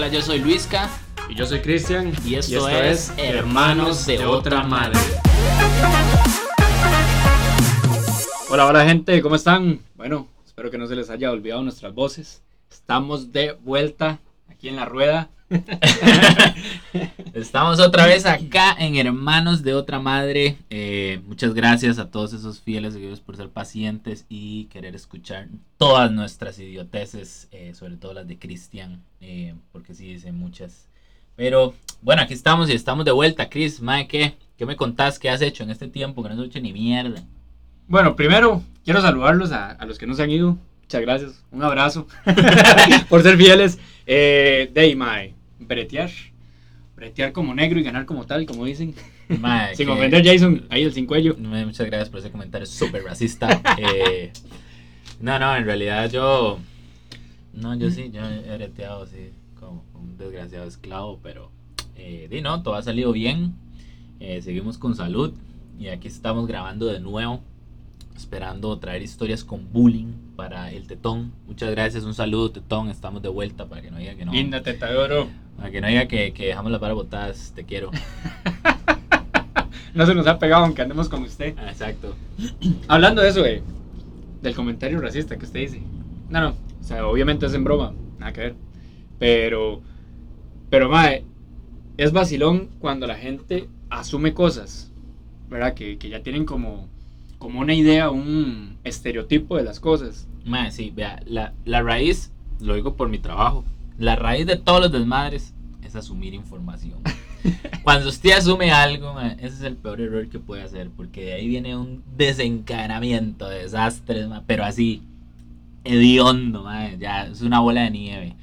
Hola, yo soy Luisca. Y yo soy Cristian. Y, esto es Hermanos de Otra Madre. Hola, hola gente, ¿cómo están? Bueno, espero que no se les haya olvidado nuestras voces. Estamos de vuelta aquí en la rueda. Estamos otra vez acá en Hermanos de Otra Madre. Eh, muchas gracias a todos esos fieles seguidores por ser pacientes y querer escuchar todas nuestras idioteces, eh, sobre todo las de Cristian, eh, porque sí dice muchas. Pero bueno, aquí estamos y estamos de vuelta. Chris, Mae, ¿qué? ¿Qué me contás? ¿Qué has hecho en este tiempo que no has hecho ni mierda? Bueno, primero quiero saludarlos a, a los que no se han ido. Muchas gracias. Un abrazo por ser fieles. Eh, Day, Mae bretear. Bretear como negro y ganar como tal, como dicen. Mae, Sin que- ofender Jason, ahí el sin cuello. Mae, Muchas gracias por ese comentario súper racista. Eh, no, no, en realidad yo. No, yo sí, yo he breteado, sí, como un desgraciado esclavo, pero. Eh, di, no, todo ha salido bien. Eh, seguimos con salud. Y aquí estamos grabando de nuevo. Esperando traer historias con bullying para el Tetón. Muchas gracias, un saludo, Tetón. Estamos de vuelta para que no diga que no. Linda teta de oro. Para que no diga que, que dejamos las varas botadas. Te quiero. No se nos ha pegado aunque andemos con usted. Ah, Exacto. Hablando de eso, eh, del comentario racista que usted dice. No, no, o sea, obviamente es en broma, nada que ver. Pero, pero, mae, es vacilón cuando la gente asume cosas, ¿verdad? Que, que ya tienen como, como una idea, un estereotipo de las cosas. Mae, sí, vea, la, la raíz, lo digo por mi trabajo, la raíz de todos los desmadres es asumir información. Cuando usted asume algo, ese es el peor error que puede hacer, porque de ahí viene un desencadenamiento de desastres, pero así, hediondo, mae, ya es una bola de nieve.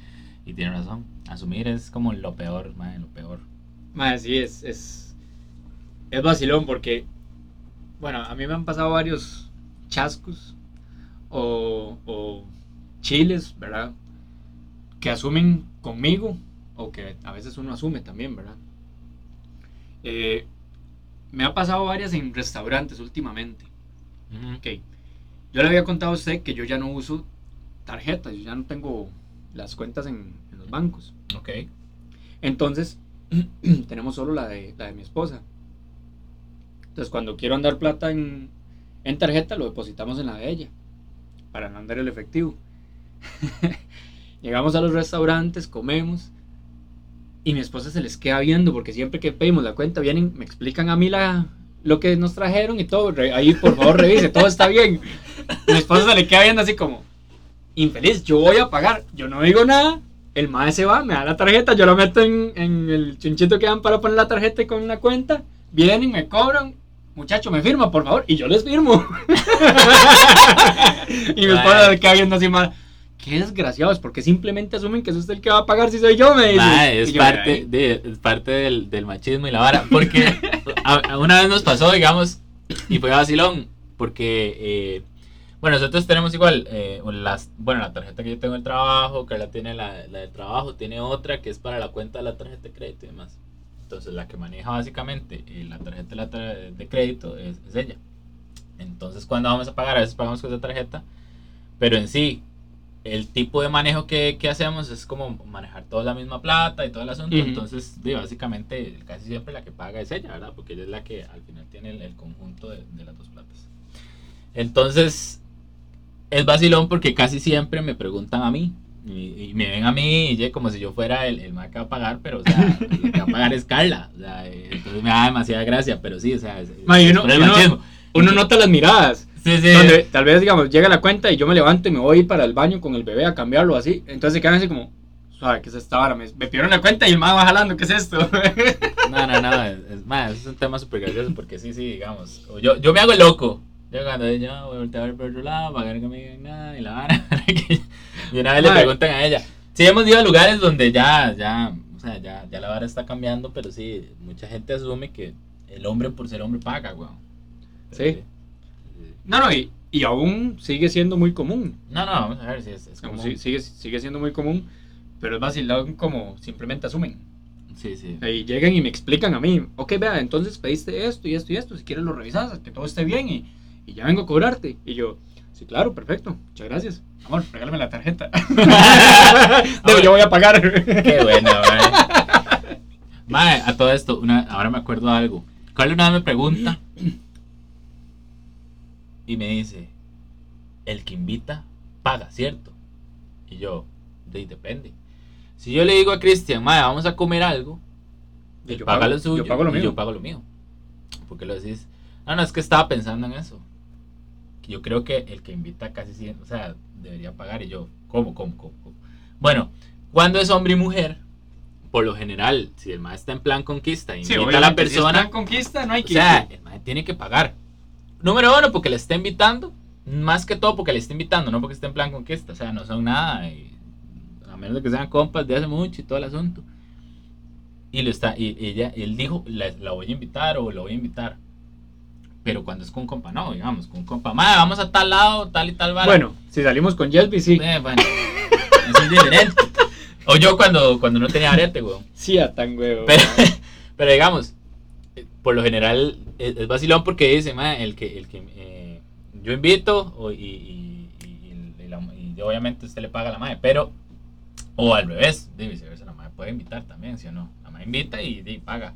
Y tiene razón, asumir es como lo peor, lo peor. Sí, es, es, es vacilón porque, bueno, a mí me han pasado varios chascos o, o chiles, ¿verdad? Que asumen conmigo o que a veces uno asume también, ¿verdad? Eh, me ha pasado varias en restaurantes últimamente. Ujú. Ok, yo le había contado a usted que yo ya no uso tarjetas, yo ya no tengo las cuentas en, en los bancos. Ok. Entonces, tenemos solo la de, la de mi esposa. Entonces, cuando quiero andar plata en, en tarjeta, lo depositamos en la de ella, para no andar el efectivo. Llegamos a los restaurantes, comemos, y mi esposa se les queda viendo, porque siempre que pedimos la cuenta, vienen, me explican a mí la, lo que nos trajeron y todo. Ahí, por favor, revise, todo está bien. Mi esposa se le queda viendo así como, infeliz, yo voy a pagar, yo no digo nada, el mae se va, me da la tarjeta, yo la meto en, en el chunchito que dan para poner la tarjeta con la cuenta, vienen, me cobran, muchacho, me firma, por favor, y yo les firmo. y mi esposa se le queda viendo así mal. Qué desgraciados, porque simplemente asumen que es usted el que va a pagar si soy yo, me dice. Mae, es, yo, parte, de, es parte del, del machismo y la vara. Porque a- a una vez nos pasó, digamos, y fue vacilón. Porque, eh, bueno, nosotros tenemos igual, eh, las, bueno, la tarjeta que yo tengo del trabajo, que la tiene la, la del trabajo, tiene otra que es para la cuenta de la tarjeta de crédito y demás. Entonces, la que maneja básicamente eh, la tarjeta de, la tar- de crédito es, es ella. Entonces, cuando vamos a pagar, a veces pagamos con esa tarjeta, pero en sí, el tipo de manejo que, que hacemos es como manejar toda la misma plata y todo el asunto. Entonces, básicamente, casi siempre la que paga es ella, ¿verdad? Porque ella es la que al final tiene el, el conjunto de, de las dos platas. Entonces, es vacilón porque casi siempre me preguntan a mí. Y, y me ven a mí y como si yo fuera el, el más que va a pagar, pero o sea, el que va a pagar es Carla. O sea, eh, entonces me da demasiada gracia, pero sí, o sea, es, es uno-. Uno nota las miradas. Sí, sí. Donde tal vez, digamos, llega la cuenta y yo me levanto y me voy para el baño con el bebé a cambiarlo así. Entonces se quedan así como, suave, ¿qué es esta vara? Me, me pidieron la cuenta y el man va jalando, ¿qué es esto? No, no, no, es, es, ma, es un tema súper gracioso porque sí, sí, digamos, yo, yo me hago el loco. Yo cuando yo voy a voltear a ver por otro lado, para que no me digan nada y la vara. y una vez le preguntan a ella. Sí, hemos ido a lugares donde ya, ya, o sea, ya, ya la vara está cambiando, pero sí, mucha gente asume que el hombre por ser hombre paga, weón. Sí. no, no, y, y aún sigue siendo muy común. No, no, vamos a ver si es, es Como como... si- sigue, sigue siendo muy común, pero es vacilón como simplemente asumen. Sí, sí. Y llegan y me explican a mí, ok, vea, entonces pediste esto y esto y esto, si quieres lo revisas, que todo esté bien y, y ya vengo a cobrarte. Y yo, Sí, claro, perfecto. Muchas gracias. Amor, regálame la tarjeta. Debo, yo voy a pagar. Qué bueno, mae. Mae, a todo esto, una, ahora me acuerdo de algo. Carlos una vez me pregunta y me dice, el que invita paga, ¿cierto? Y yo, de, depende. Si yo le digo a Cristian, mae, vamos a comer algo, Y él yo paga pago- lo suyo yo pago lo y mío. yo pago lo mío. ¿Por qué lo decís? No, no, es que estaba pensando en eso. Yo creo que el que invita casi siempre, o sea, debería pagar. Y yo, ¿cómo, cómo, cómo? cómo? Bueno, cuando es hombre y mujer, por lo general, si el maestro está en plan conquista Sí, invita a la si persona, plan conquista, no hay o que sea, el maestro tiene que pagar. Número uno, porque le está invitando. Más que todo porque le está invitando, no porque esté en plan conquista. O sea, no son nada. y- a menos de que sean compas de hace mucho y todo el asunto. Y lo está, y ella, él dijo, la, la voy a invitar o lo voy a invitar. Pero cuando es con un compa, no, digamos, con un compa, "Mae, vamos a tal lado, tal y tal vara". Bueno, si salimos con Yelby, sí. Eh, bueno, eso es diferente. O yo cuando, cuando no tenía arete, weón. Sí, a tan huevo. Pero, pero digamos, eh, por lo general es, es vacilón porque dice, "Ma, el que, el que eh, yo invito o- y, y- y- y la- y obviamente usted le paga a la madre, pero, o al revés, de viceversa, la madre puede invitar también, ¿sí o no? La madre invita y, paga.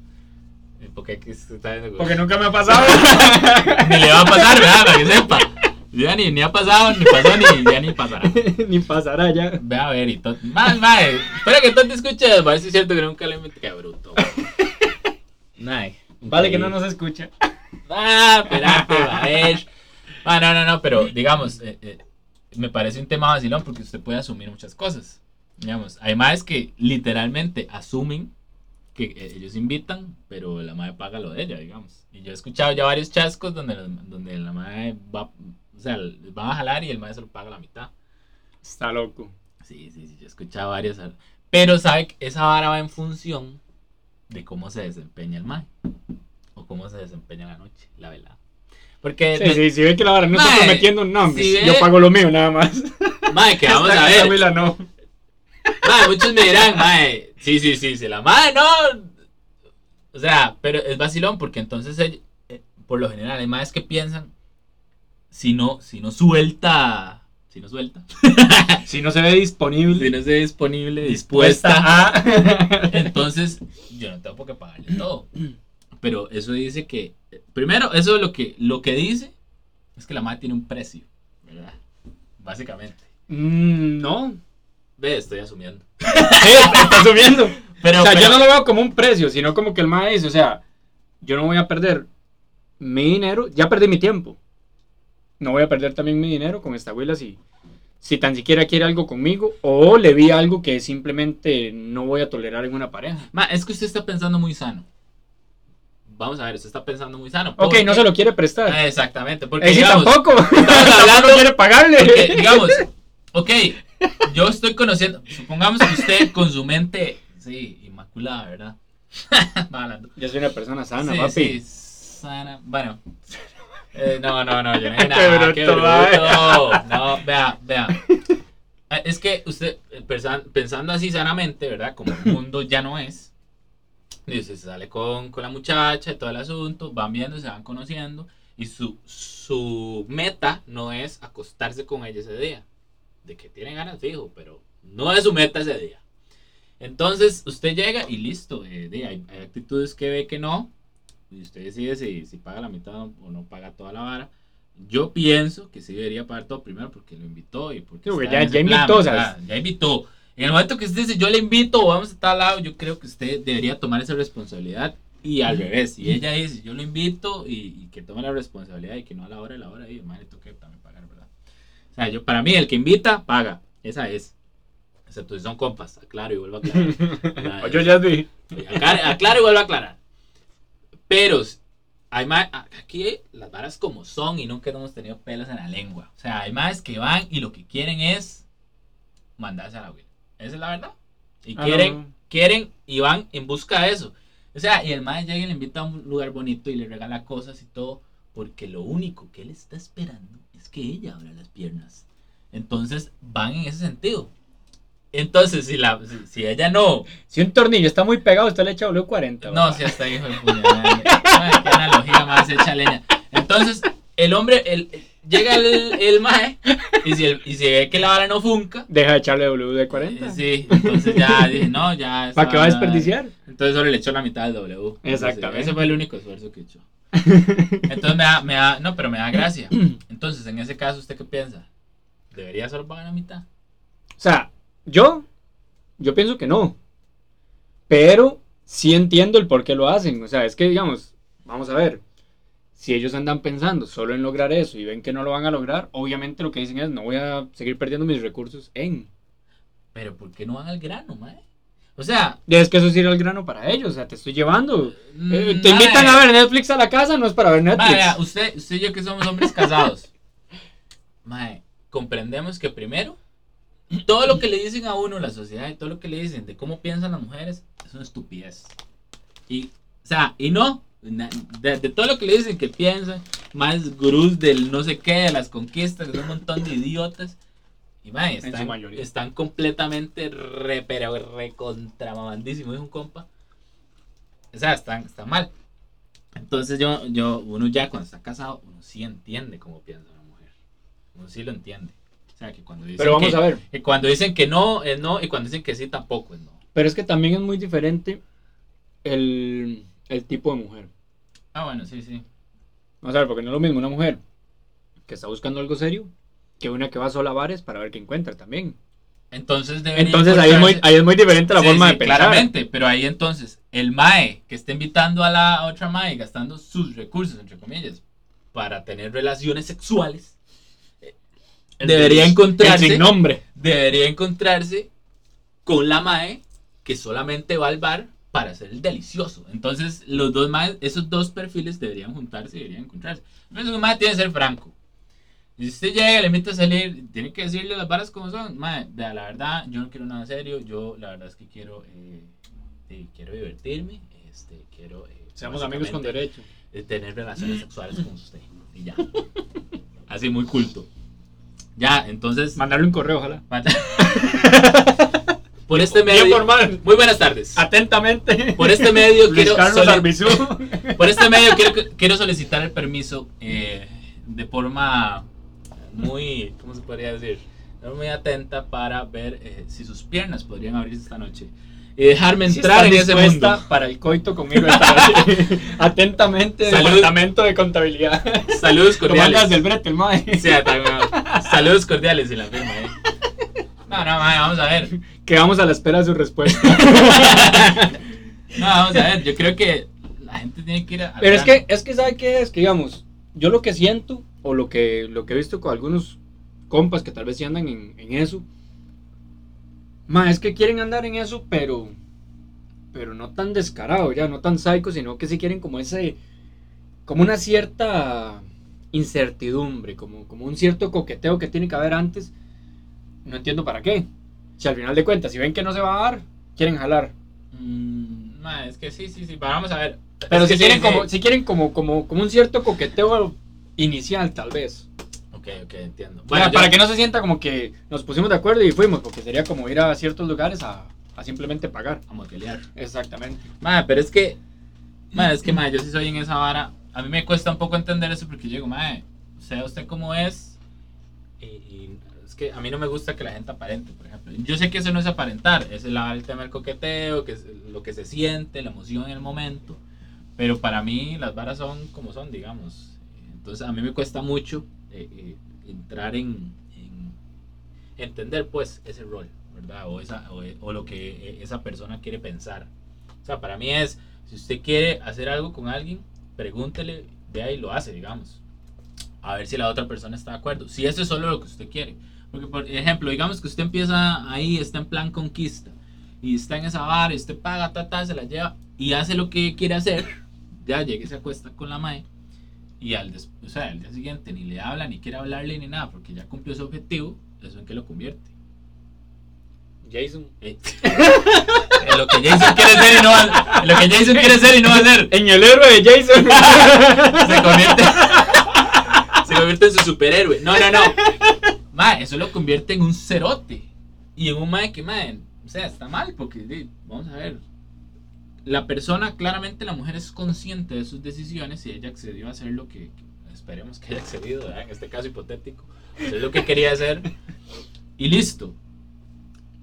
Eh, Porque, nunca me ha pasado. ni le va a pasar, ¿verdad? Para que sepa. Ya ni, ni ha pasado, ni pasó, ni ya ni pasará. Ni pasará ya. Ve a ver y todo. Más, más. Espera que todo te escuche. A ver si es cierto que nunca le metí. Qué bruto. Nay. Vale que no nos escucha. Ah, espérate, a ver. Ah, no, no, no, pero digamos, eh, eh, me parece un tema vacilón porque usted puede asumir muchas cosas. Digamos, hay madres que literalmente asumen que eh, ellos invitan, pero la madre paga lo de ella, digamos. Y yo he escuchado ya varios chascos donde, donde la madre va, o sea, van a jalar y el madre se lo paga la mitad. Está loco. Sí, sí, sí, yo he escuchado varios. Pero sabe que esa vara va en función de cómo se desempeña el mae. O cómo se desempeña la noche, la verdad. Porque, Sí, sí, si ve que la vara no está prometiendo un nombre, si ve- yo pago lo mío nada más. mae, que vamos a ver. huila no. Mae, muchos me dirán, mae, sí, sí, sí, sí, la mae no. O sea, pero es vacilón porque entonces, eh, por lo general, hay maes que piensan, si no, si no suelta, si no suelta, Si no se ve disponible, si no se disponible, dispuesta dispuesta a. Entonces, yo no tengo por qué pagarle todo. Pero eso dice que, primero, eso lo que, lo que dice es que la madre tiene un precio, ¿verdad? Básicamente. Mm, no. Ve, estoy asumiendo. Sí, está subiendo. Pero, o sea, pero- yo no lo veo como un precio, sino como que el mae dice, o sea, yo no voy a perder mi dinero, ya perdí mi tiempo. No voy a perder también mi dinero con esta abuela si, si tan siquiera quiere algo conmigo o le vi algo que simplemente no voy a tolerar en una pareja. Ma, es que usted está pensando muy sano. Vamos a ver, usted está pensando muy sano. Ok, no se lo quiere prestar. Ah, exactamente, porque Eh, sí, digamos, tampoco. hablando- Tampoco quiere pagarle. porque, digamos, ok, yo estoy conociendo, supongamos que usted con su mente, sí, inmaculada, ¿verdad? Yo soy una persona sana, sí, papi. sí, sana. Bueno. Eh, no, no, no, yo no Qué dije nada. Qué bruto, bruto. No, vea, vea. Eh, Es que usted, eh, pensan- pensando así sanamente, ¿verdad? Como el mundo ya no es. Dice, se sale con, con la muchacha y todo el asunto, van viendo, se van conociendo. Y su, su meta no es acostarse con ella ese día. De que tiene ganas, fijo, pero no es su meta ese día. Entonces usted llega y listo. eh, hay, hay actitudes que ve que no. Y usted decide si, si paga la mitad o no paga toda la vara. Yo pienso que sí debería pagar todo primero porque lo invitó y porque, ya- ya invitó. Ya invitó. En el momento que usted dice yo le invito vamos a tal lado, yo creo que usted debería tomar esa responsabilidad y al revés. Si ella dice yo lo invito y, y que tome la responsabilidad y que no a la hora de la hora, y madre, toque también pagar, ¿verdad? O sea, yo, para mí el que invita, paga. Esa es. Excepto si son compas, aclaro y vuelvo a aclarar. Yo ya vi. Aclaro, aclaro y vuelvo a aclarar. Pero hay más, aquí las varas como son y nunca hemos tenido pelos en la lengua. O sea, hay más que van y lo que quieren es mandarse a la abuela. Esa es la verdad. Y Ah, quieren, quieren y van en busca de eso. O sea, y el más llega y le invita a un lugar bonito y le regala cosas y todo, porque lo único que él está esperando es que ella abra las piernas. Entonces van en ese sentido. Entonces, si, la, si, si ella no, Si un tornillo está muy pegado, usted le echa W40. no, si hasta hijo de puñal. Qué analogía más hecha leña. Entonces, el hombre, el, llega el, el mae y si, el- y si ve que la vara no funca, Deja de echarle WD-40. eh, sí, entonces ya dije, no, ya. ¿Para qué va a desperdiciar? Entonces solo le echó la mitad del W. Exactamente. ese fue el único esfuerzo que echó. Entonces me da, me da, no, pero me da gracia. Entonces, en ese caso, ¿usted qué piensa? ¿Debería solo pagar la mitad? O sea, yo, yo pienso que no. Pero sí entiendo el por qué lo hacen. O sea, es que, digamos, vamos a ver. Si ellos andan pensando solo en lograr eso y ven que no lo van a lograr, obviamente lo que dicen es, no voy a seguir perdiendo mis recursos en... Pero ¿por qué no van al grano, mae? O sea, es que eso es ir al grano para ellos, o sea, te estoy llevando. mm, Eh, te invitan a ver Netflix a la casa, no es para ver Netflix. Mae, usted, usted y yo que somos hombres casados. Mae, comprendemos que primero, todo lo que le dicen a uno, la sociedad y todo lo que le dicen de cómo piensan las mujeres, es una estupidez. Y, o sea, y no, de, de todo lo que le dicen que piensan, más gurús del no sé qué, de las conquistas, de un montón de idiotas. Y su están, están completamente re, pero re contramamandísimos, es un compa. O sea, están, están mal. Entonces yo, yo, uno ya cuando está casado, uno sí entiende cómo piensa una mujer. Uno sí lo entiende. Sea, que cuando dicen, Pero vamos que, a ver. que cuando dicen que no, es no, y cuando dicen que sí, tampoco es no. Pero es que también es muy diferente el, el tipo de mujer. Ah, bueno, sí, sí. Vamos a ver, porque no es lo mismo una mujer que está buscando algo serio que una que va sola a bares para ver qué encuentra también. Entonces Entonces ahí es, muy, ahí es muy diferente la Sí, forma sí, de pensar. Claramente, pero ahí entonces, el MAE que está invitando a la otra MAE gastando sus recursos, entre comillas, para tener relaciones sexuales, El debería encontrarse- el sin nombre. debería encontrarse con la MAE que solamente va al bar para hacer el delicioso. Entonces, los dos MAE, esos dos perfiles deberían juntarse y deberían encontrarse. Entonces, un MAE tiene que ser franco. Si usted llega y le invita a salir, tiene que decirle las varas como son. Mae, la verdad, yo no quiero nada serio. Yo, la verdad es que quiero, eh, eh, quiero divertirme. Este, quiero. eh, Seamos amigos con derecho. eh, tener relaciones sexuales con usted. Y ya. Así, muy culto. Ya, entonces. Mandarle un correo, ojalá. Por este Bien medio. formal. Muy buenas tardes. Atentamente. Por este medio Luis quiero. Carlos Arbizú. por este medio quiero, quiero solicitar el permiso eh, de forma muy, ¿cómo se podría decir? Muy atenta para ver eh, si sus piernas podrían abrirse esta noche y dejarme entrar en ese mundo. para el coito conmigo esta noche. Atentamente, Salud. departamento de contabilidad. Saludos cordiales. del brete, el mae. Sí, también. Saludos cordiales y la firma, eh. No, no, mae, vamos a ver. Quedamos a la espera de su respuesta. No, vamos a ver. Yo creo que la gente tiene que ir a. Pero es que, es que, ¿sabe qué es? Que digamos, yo lo que siento, o lo que, lo que he visto con algunos compas que tal vez sí andan en, en eso, ma, es que quieren andar en eso, pero, pero no tan descarado ya, no tan psycho, sino que sí quieren como ese, como una cierta incertidumbre, como, como un cierto coqueteo que tiene que haber antes. No entiendo para qué. Si al final de cuentas, si ven que no se va a dar, quieren jalar. Mm, es que sí, sí, sí. Vamos a ver. Pero Es si quieren, sí, sí. como, si quieren como, como, como un cierto coqueteo inicial, tal vez. Ok, ok, entiendo. Bueno, yo- para que no se sienta como que nos pusimos de acuerdo y fuimos, porque sería como ir a ciertos lugares a, a simplemente pagar. A motelear. Exactamente. Madre, pero es que. Madre, es que, madre, yo sí soy en esa vara. A mí me cuesta un poco entender eso porque yo digo, madre, sea usted como es. Y, y es que a mí no me gusta que la gente aparente, por ejemplo. Yo sé que eso no es aparentar, es el, el tema del coqueteo, que es lo que se siente, la emoción en el momento. Pero para mí las varas son como son, digamos. Entonces a mí me cuesta mucho eh, eh, entrar en, en entender pues ese rol, ¿verdad? O, esa, o, o lo que eh, esa persona quiere pensar. O sea, para mí es, si usted quiere hacer algo con alguien, pregúntele, vea y lo hace, digamos. A ver si la otra persona está de acuerdo. Si eso es solo lo que usted quiere. Porque, por ejemplo, digamos que usted empieza ahí, está en plan conquista, y está en esa bar, y usted paga, ta, ta, se la lleva, y hace lo que quiere hacer, ya llegue, se acuesta con la mae, y al, des- o sea, al día siguiente ni le habla, ni quiere hablarle, ni nada, porque ya cumplió su objetivo, ¿eso en qué lo convierte? Jason. Eh, en lo que Jason quiere ser y no va, en lo que Jason quiere ser y no va a hacer. En el héroe de Jason. se convierte se convierte en su superhéroe no no no ma, eso lo convierte en un cerote y en un mae que mae, o sea está mal porque vamos a ver la persona claramente la mujer es consciente de sus decisiones y ella accedió a hacer lo que, que es esperemos que haya accedido, ¿verdad? en este caso hipotético, es lo que quería hacer y listo.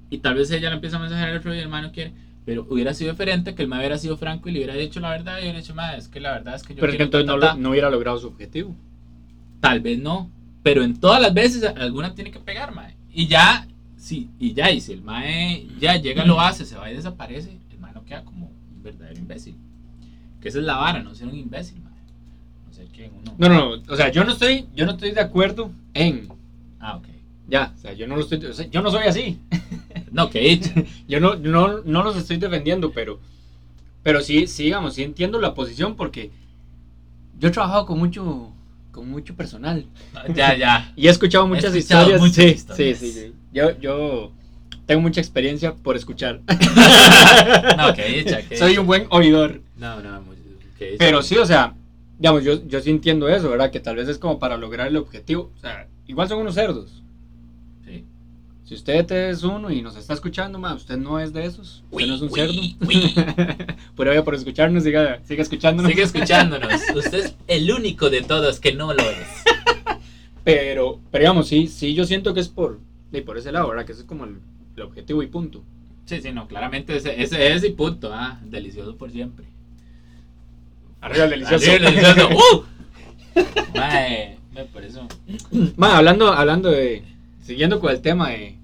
Y tal vez ella le empieza a mensajear al otro y el hermano quiere, pero hubiera sido diferente que el mae hubiera sido franco y le hubiera dicho la verdad y hubiera dicho, mae, es que la verdad es que yo Pero es que entonces no, ta, ta, lo- ta". no hubiera logrado su objetivo. Tal vez no, pero en todas las veces alguna tiene que pegar, mae. Y ya, sí, y ya, y si el mae ya llega, lo hace, se va y desaparece, el mae no queda como un verdadero imbécil. Que esa es la vara, no ser un imbécil, mae. No sé quién uno. No, no, no, o sea, yo no estoy, yo no estoy de acuerdo en, Ah, ok. ya, o sea, yo no lo estoy, o sea, yo no soy así. No, que. Yo no, no, no los estoy defendiendo, pero, pero sí, sí, digamos, sí entiendo la posición porque yo he trabajado con mucho, con mucho personal ya, ya. y he escuchado muchas escuchado historias. muchas sí, historias. sí, sí, sí. Yo, yo tengo mucha experiencia por escuchar. No, que. Que Soy un buen oidor. No, no, que. Pero sí, o sea, digamos, yo, yo sí entiendo eso, ¿verdad? Que tal vez es como para lograr el objetivo. O sea, igual son unos cerdos. Si usted es uno y nos está escuchando, ma, usted no es de esos. Usted no es un Uy, cerdo. Pero vaya por escucharnos, siga, siga escuchándonos. Sigue escuchándonos. Usted es el único de todos que no lo es. Pero, pero digamos, sí, sí, yo siento que es por, sí, por ese lado, ¿verdad? Que ese es como el, el objetivo y punto. Sí, sí, no, claramente ese, ese es y punto. Ah, delicioso por siempre. Arriba el delicioso. Arriba el delicioso. ¡Uh! Mae, me por eso. Ma, hablando, hablando de, siguiendo con el tema de,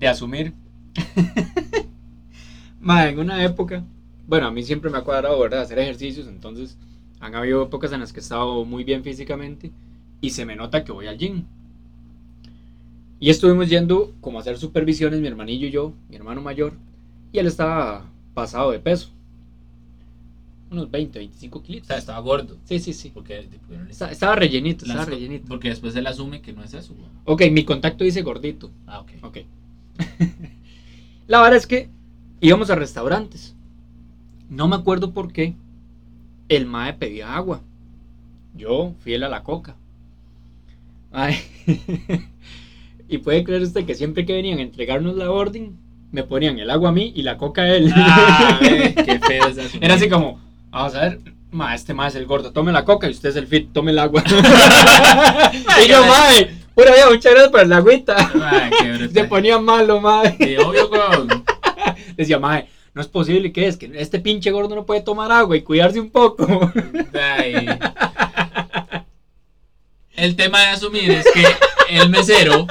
de asumir. Ma, en una época, bueno, a mí siempre me ha cuadrado, ¿verdad? Hacer ejercicios, entonces han habido épocas en las que he estado muy bien físicamente y se me nota que voy al gym. Y estuvimos yendo como a hacer supervisiones, mi hermanillo y yo, mi hermano mayor, y él estaba pasado de peso. Unos 20, 25 O kilos. sea, estaba gordo. Sí, sí, sí. Porque, no Estaba, estaba rellenito, estaba rellenito. porque después él asume que no es eso. güey. Ok, mi contacto dice gordito. Ah, ok. Ok. la verdad es que íbamos a restaurantes. No me acuerdo por qué. El mae pedía agua. Yo, fiel a la coca. Ay. y puede creer usted que siempre que venían a entregarnos la orden, me ponían el agua a mí y la coca a él. Ah, qué feo. Era así como, vamos a ver, ma, este mae es el gordo, tome la coca y usted es el fit, tome el agua. y yo, mae, pura vida, muchas gracias por la agüita. Qué brutal. Se ponía malo, mae. Sí, obvio, güey. Decía, mae, no es posible que es que este pinche gordo no puede tomar agua y cuidarse un poco. Ay. El tema de asumir es que el mesero,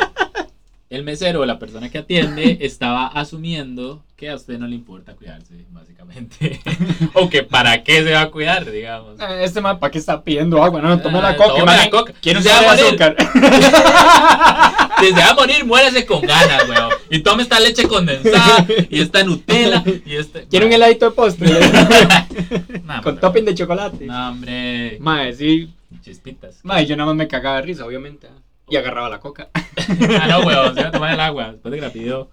el mesero, la persona que atiende, estaba asumiendo que a usted no le importa cuidarse, básicamente. o que para qué se va a cuidar, digamos. Este mae, ¿para qué está pidiendo agua? No, tome la Ah, coca, tome la coca. Quiero Se va a azúcar. Si se va a morir, muérese con ganas, weón. Y tome esta leche condensada, y esta Nutella, y este. Quiero un heladito de postre. Nah, con topping de chocolate. No, hombre. Mae, sí. Chispitas. Mae, yo nada más me cagaba de risa, obviamente. Y agarraba la coca. Ah, no, weón, se iba a tomar el agua después de que la pidió.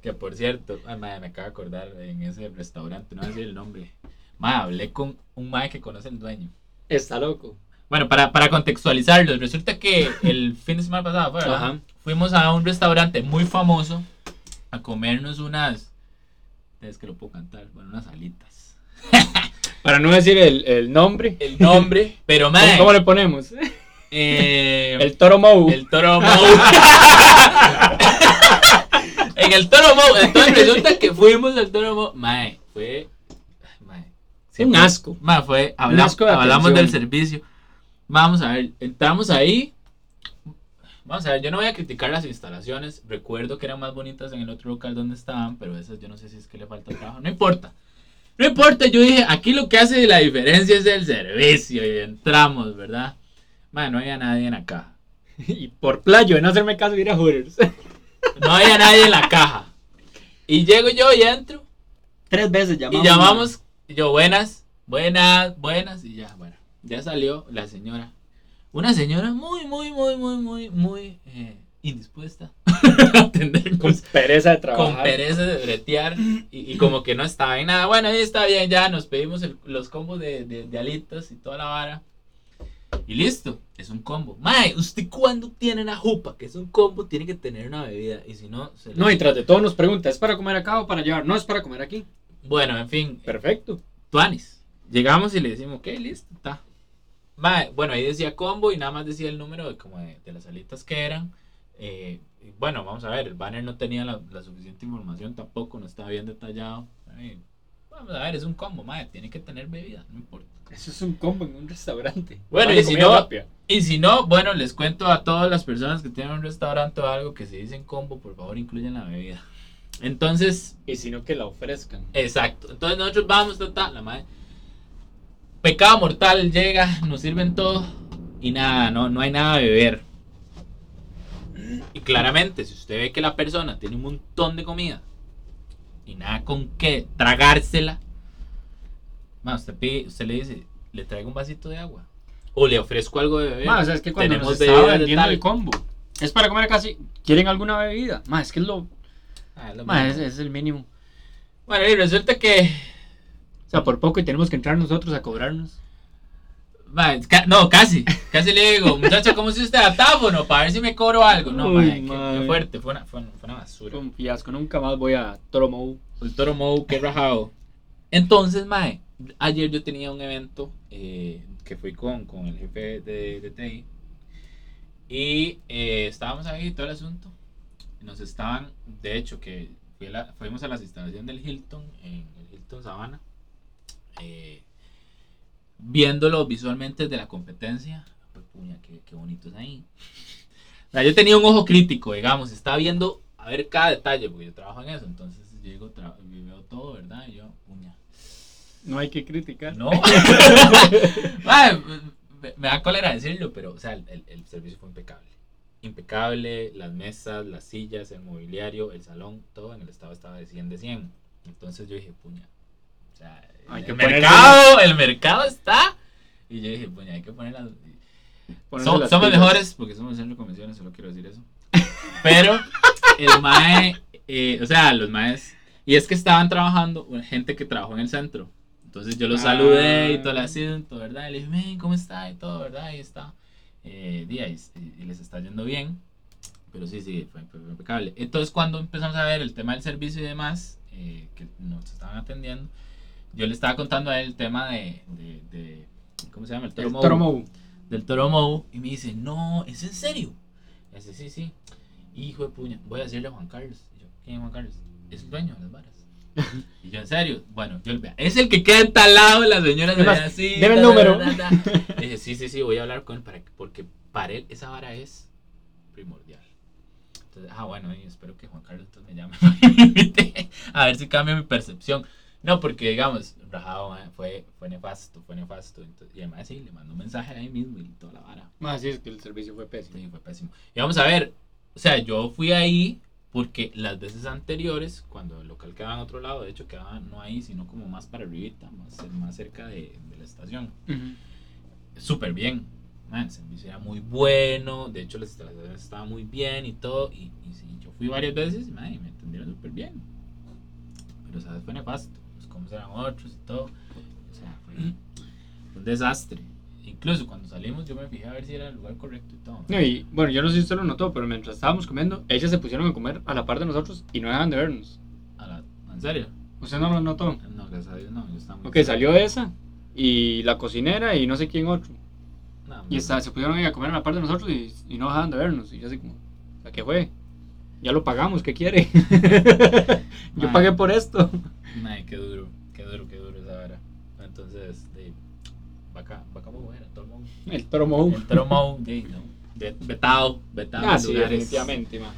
Que por cierto, ay, madre, me acabo de acordar en ese restaurante, no voy a decir el nombre. Madre, hablé con un madre que conoce el dueño. Está loco. Bueno, para, para contextualizarlo, resulta que el fin de semana pasado fue, ¿verdad? Ajá. fuimos a un restaurante muy famoso a comernos unas. Es que lo puedo cantar, bueno, unas alitas. Para no decir el, el nombre, El nombre, pero ¿cómo, madre. cómo le ponemos? Eh, El Toro Mou. El toro Mou. en el toro Mou. Entonces resulta que fuimos al toro Mou. Mae, fue. Mae. Un asco. Mae, fue. habla- asco de hablamos del servicio. Vamos a ver, entramos ahí. Vamos a ver, yo no voy a criticar las instalaciones. Recuerdo que eran más bonitas en el otro local donde estaban, pero esas yo no sé si es que le falta trabajo. No importa. No importa, yo dije, aquí lo que hace la diferencia es el servicio. Y entramos, ¿verdad? Mae, no había nadie en la caja. Y por playo de no hacerme caso ir a Hooters. No había nadie en la caja. Y llego yo y entro. Tres veces llamamos. Y llamamos. y yo, buenas, buenas, buenas. Y ya, bueno, ya salió la señora. Una señora muy, muy, muy, muy, muy, muy eh, indispuesta a. Con pereza de trabajar. Con pereza de bretear y, y como que no estaba en nada. Bueno, ahí está bien, ya nos pedimos el- los combos de, de, de alitas y toda la vara. Y listo, es un combo. Mae, usted cuando tiene una jupa, que es un combo, tiene que tener una bebida. Y si no, se le- No, y tras de todo nos pregunta, ¿es para comer acá o para llevar? No, es para comer aquí. Bueno, en fin, Perfecto. Tuanis. Llegamos y le decimos, ok, listo, está. Mae, bueno, ahí decía combo y nada más decía el número de, como de, de las alitas que eran. Eh, bueno, vamos a ver, el banner no tenía la, la suficiente información tampoco, no estaba bien detallado. Vamos a ver, es un combo, mae, tiene que tener bebida, no importa. Eso es un combo en un restaurante. Bueno, y si no- rápida. Y si no, bueno, les cuento a todas las personas que tienen un restaurante o algo que se dicen combo, por favor incluyan la bebida. Entonces, Y si no, que la ofrezcan. Exacto. Entonces nosotros vamos, ta, ta, la madre. Pecado mortal llega, nos sirven todo y nada, no, no hay nada de beber. Y claramente, si usted ve que la persona tiene un montón de comida y nada con qué tragársela, ma, usted, pide- usted le dice, le traigo un vasito de agua. O le ofrezco algo de beber. Ma, o sea, es que cuando Tenemos nos estaba vendiendo el combo, es para comer casi. ¿Quieren alguna bebida? Ma, es que es lo. Ah, lo Ma, es, es el mínimo. Bueno, y resulta que O sea, por poco y tenemos que entrar nosotros a cobrarnos. No, casi. Casi le digo, muchacha, ¿cómo se usted datáfono? Para ver si me cobro algo. No, Uy, qué, fuerte. Fue una, fue, una- basura. Un fiasco. Nunca más voy a Toromo. El toro Mou, qué rajado. Entonces, mae, ayer yo tenía un evento eh, que fui con, con el jefe de, de TI. Y eh, estábamos ahí todo el asunto. Nos estaban, de hecho, que fui a la- fuimos a las instalaciones del Hilton, en el Hilton Sabana. eh, viéndolo visualmente desde la competencia. Pues, puña, qué, qué bonito es ahí. O sea, yo tenía un ojo crítico, digamos, estaba viendo a ver cada detalle, porque yo trabajo en eso, entonces llego, tra- y veo todo, ¿verdad? Y yo, puña. No hay que criticar. No. Mae, me, me da cólera decirlo, pero, o sea, el, el- el servicio fue impecable. Impecable, las mesas, las sillas, el mobiliario, el salón, todo en el estado estaba de 100 de 100. Entonces yo dije, puña. O sea, Hay el que mercado, el mercado está. Y yo dije, puña, hay que poner las. Som- las somos pilas. mejores porque somos el centro de convenciones, solo quiero decir eso. Pero el mae, eh, o sea, los maes, y es que estaban trabajando, gente que trabajó en el centro. Entonces yo los Ah. saludé y todo el asunto, ¿verdad? Y le dije, "Men, ¿cómo está? Y todo, ¿verdad? Ahí está. Eh, y, y les está yendo bien. Pero sí, sí, fue, fue impecable. Entonces cuando empezamos a ver el tema del servicio y demás, eh, que nos estaban atendiendo, yo le estaba contando a él el tema de, de, de- ¿cómo se llama? El El Toro Toromo. del Toro Mou y me dice, no, ¿es en serio? Y dice, sí, sí. Hijo de puña, voy a decirle a Juan Carlos. Y yo, ¿quién es Juan Carlos? Es el dueño de las varas. Y yo, ¿en serio? Bueno, yo vea, es el que queda entalado en las señoras de así. deme el número. dije, sí, sí, sí, voy a hablar con él para, que- porque para él esa vara es primordial. Entonces, ah, bueno, y espero que Juan Carlos entonces me llame a ver si cambia mi percepción. No, porque digamos, rajado, fue, fue nefasto, fue nefasto. Entonces, y además sí, le mandó un mensaje ahí mismo y toda la vara. Ma, sí, es que el servicio fue pésimo. Sí, fue pésimo. Y vamos a ver, o sea, yo fui ahí porque las veces anteriores, cuando el local quedaba en otro lado, de hecho quedaba no ahí, sino como más para arribita, más, más cerca de, de la estación. Súper bien. Man, el servicio era muy bueno, de hecho las instalaciones estaban muy bien y todo. Y, y sí, yo fui varias veces man, y me entendieron súper bien. Pero, ¿sabes? Fue nefasto. Pues, cómo eran otros y todo. O sea, fue, un desastre. Incluso cuando salimos yo me fijé a ver si era el lugar correcto y todo. No, y bueno, yo no sé si usted lo notó, pero mientras estábamos comiendo, ellas se pusieron a comer a la par de nosotros y no dejaban de vernos. A la- ¿En serio? ¿Usted no lo notó? No, gracias a Dios, no. Yo estaba muy Ok, salió esa y la cocinera y no sé quién otro. No, Y está, se pusieron a comer a la par de nosotros y, y no dejaban de vernos. Y yo así como, ¿a qué fue? Ya lo pagamos, ¿qué quiere? yo pagué por esto. Ay, qué duro, qué duro, qué duro esa vara. Entonces, de, vaca, vaca muy buena, todo el mundo. El toro Mou. El tromo, de, no, de- vetado, vetado. Ah, sí, lugares. definitivamente, ma.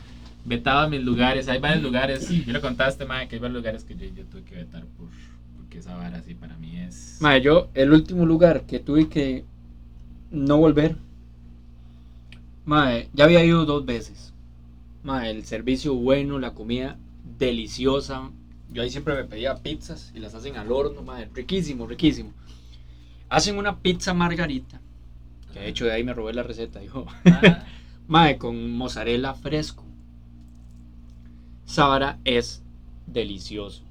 Vetado en mis lugares. Hay varios lugares. Yo lo contaste, madre, que hay varios lugares que yo, yo tuve que vetar por, porque esa vara así para mí es. Mae, yo, el último lugar que tuve que no volver. Mae, ya había ido dos veces. Mae, el servicio bueno, la comida deliciosa. Yo ahí siempre me pedía pizzas y las hacen al horno, mae, riquísimo, riquísimo. Hacen una pizza margarita, que de hecho de ahí me robé la receta, dijo. Ah, Mae, con mozzarella fresco. Sabara es delicioso.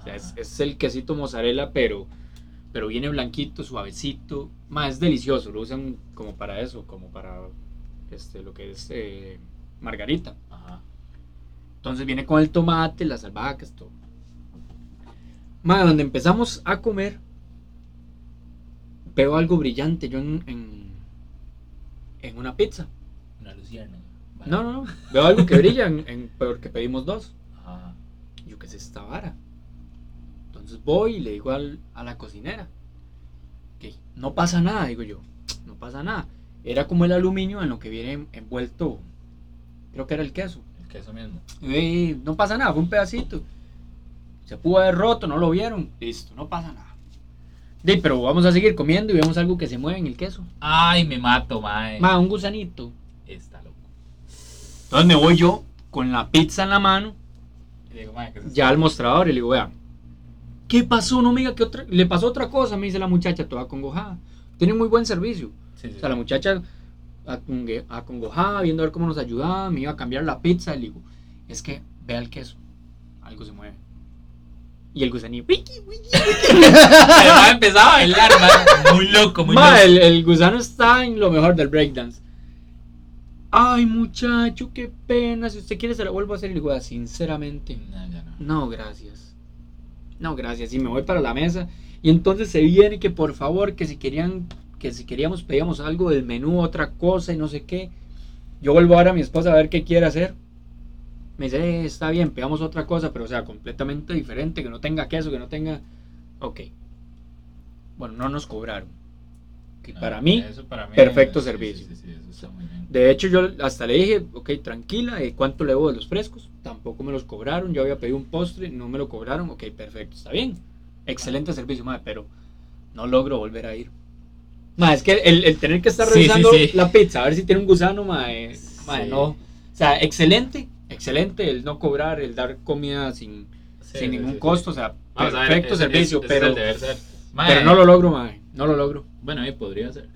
O sea, es, es el quesito mozzarella, pero, pero viene blanquito, suavecito. Más es delicioso. Lo usan como para eso, como para este, lo que es eh, margarita. Ajá. Entonces viene con el tomate, las albahacas, todo. Más donde empezamos a comer, veo algo brillante yo en, en, en una pizza. Una. Vale. No, no, no. Veo algo que brilla en, en- porque pedimos dos. Ajá. Yo qué sé esta vara. Entonces voy y le digo al- a la cocinera. Que no pasa nada, digo yo. No pasa nada. Era como el aluminio en lo que viene envuelto. Creo que era el queso. El queso mismo. Y no pasa nada, fue un pedacito. Se pudo haber roto, no lo vieron. Listo, no pasa nada. Di, pero vamos a seguir comiendo y vemos algo que se mueve en el queso. Ay, me mato, mae. Ma, un gusanito. Está loco. Entonces me voy yo con la pizza en la mano, Y digo, mae, ¿qué es ya al mostrador y le digo, vea, ¿qué pasó? No me diga que otra... le pasó otra cosa, me dice la muchacha toda acongojada. Tiene muy buen servicio. Sí, sí, O sea, la sí. muchacha acongue- acongojada, viendo a ver cómo nos ayudaba, me iba a cambiar la pizza. Y le digo, es que vea el queso, algo se mueve. Y el gusanillo, "Wiki, wiki". Además empezaba a bailar, mae. Muy loco, muy Ma, loco. el, el gusano está en lo mejor del breakdance. Ay, muchacho, qué pena. Si usted quiere, se lo vuelvo a hacer. Y le digo, "Ah, sinceramente, No, ya no. no, gracias. No, gracias. Y me voy para la mesa. Y entonces se viene que por favor, que si querían, que si queríamos, pedíamos algo del menú, otra cosa y no sé qué. Yo vuelvo ahora a mi esposa a ver qué quiere hacer. Me dice, "Eh, está bien, pedamos otra cosa, pero o sea, completamente diferente, que no tenga queso, que no tenga. Ok. Bueno, no nos cobraron. Que No, para mí, para mí perfecto servicio. Sí, sí, sí, eso está muy bien. de hecho, yo hasta le dije, ok, tranquila, ¿eh, ¿cuánto le debo de los frescos? Tampoco me los cobraron, yo había pedido un postre, no me lo cobraron, ok, perfecto, está bien. Excelente servicio, madre, pero no logro volver a ir. Madre, es que el, el tener que estar revisando la pizza, a ver si tiene un gusano, madre, madre, no. O sea, excelente, excelente el no cobrar, el dar comida sin, Sí, sin ningún sí, costo, o sea, Vamos a ver, perfecto servicio, es pero. Mae, pero no lo logro, madre, no lo logro. Bueno, ahí podría ser.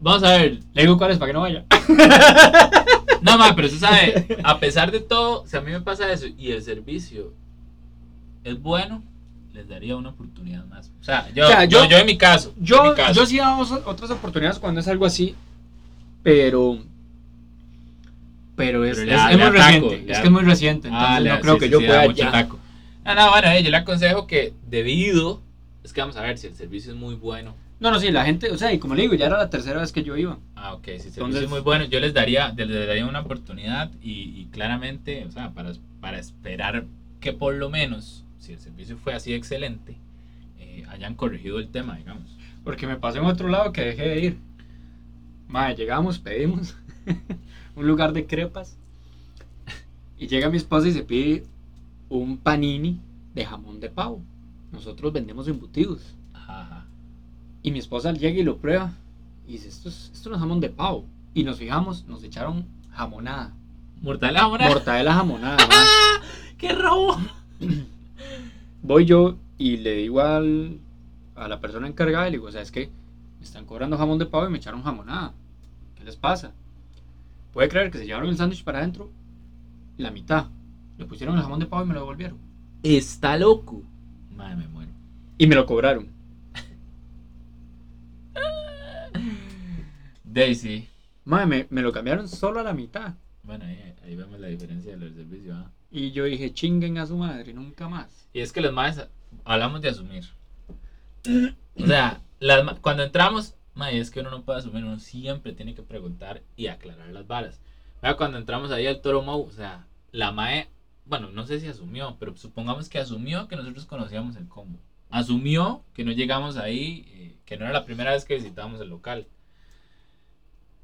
Vamos a ver. Le digo cuál es para que no vaya. No, ma, pero usted sabe, a pesar de todo, si a mí me pasa eso y el servicio es bueno, les daría una oportunidad más. O sea, yo, O sea, yo, yo- yo en mi caso. en Yo, mi caso. yo sí damos otras oportunidades cuando es algo así, pero. Pero es, Pero es- muy reciente. es que es muy reciente. Entonces Ah, le- no creo sí, que sí, yo sí, pueda da mucho taco. No, no, bueno, eh, yo le aconsejo que debido, es que vamos a ver si el servicio es muy bueno. No, no, sí, la gente, o sea, y como le digo, ya era la tercera vez que yo iba. Ah, ok, si el servicio Entonces- es muy bueno, yo les daría, les daría una oportunidad y, y claramente, o sea, para, para esperar que por lo menos, si el servicio fue así excelente, eh, hayan corregido el tema, digamos. Porque me pasó en otro lado que dejé de ir. Madre, llegamos, pedimos un lugar de crepas. Y llega mi esposa y se pide un panini de jamón de pavo. Nosotros vendemos embutidos. Ajá. Y mi esposa llega y lo prueba. Y dice, esto, es, esto no es jamón de pavo. Y nos fijamos, nos echaron jamonada. Mortadela jamonada. Mortadela jamonada. ¡Qué robo! Voy yo y le digo al, a la persona encargada, y le digo, o sea, es que me están cobrando jamón de pavo y me echaron jamonada. ¿Qué les pasa? Puede creer que se llevaron el sándwich para adentro la mitad. Le pusieron el jamón de pavo y me lo devolvieron. Está loco. Madre, me muero. Y me lo cobraron. Daisy. Madre, me, me lo cambiaron solo a la mitad. Bueno, ahí, ahí vemos la diferencia del servicio. ¿ah? Y yo dije, chinguen a su madre, nunca más. Y es que los más hablamos de asumir. O sea, las cuando entramos, mae, es que uno no puede asumir, uno siempre tiene que preguntar y aclarar las balas. Vea, cuando entramos ahí al Toro Mou, o sea, la mae, bueno, no sé si asumió, pero supongamos que asumió que nosotros conocíamos el combo. Asumió que no llegamos ahí, eh, que no era la primera vez que visitábamos el local.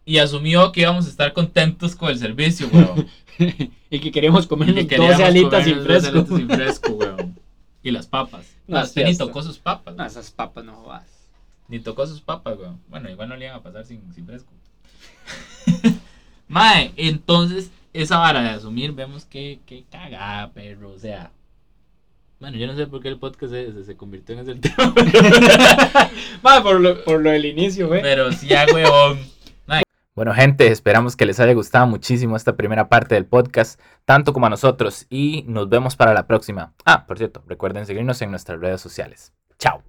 Y asumió que íbamos a estar contentos con el servicio, weón. y que queríamos Y comernos que 12 queríamos alitas sin dos fresco. alitas sin fresco, weón. Y las papas. No, fiesta. tocó sus papas. No, esas papas no jodas. Ni tocó sus papas, weón. Bueno, igual no le iban a pasar sin, sin fresco. Mae, entonces, esa vara de asumir, vemos que, que cagada, perro. O sea. Bueno, yo no sé por qué el podcast se, se, se convirtió en ese tema. Madre, por lo, por lo del inicio, güey. Pero sí, a huevón. Bueno, gente, esperamos que les haya gustado muchísimo esta primera parte del podcast, tanto como a nosotros, y nos vemos para la próxima. Ah, por cierto, recuerden seguirnos en nuestras redes sociales. Chao.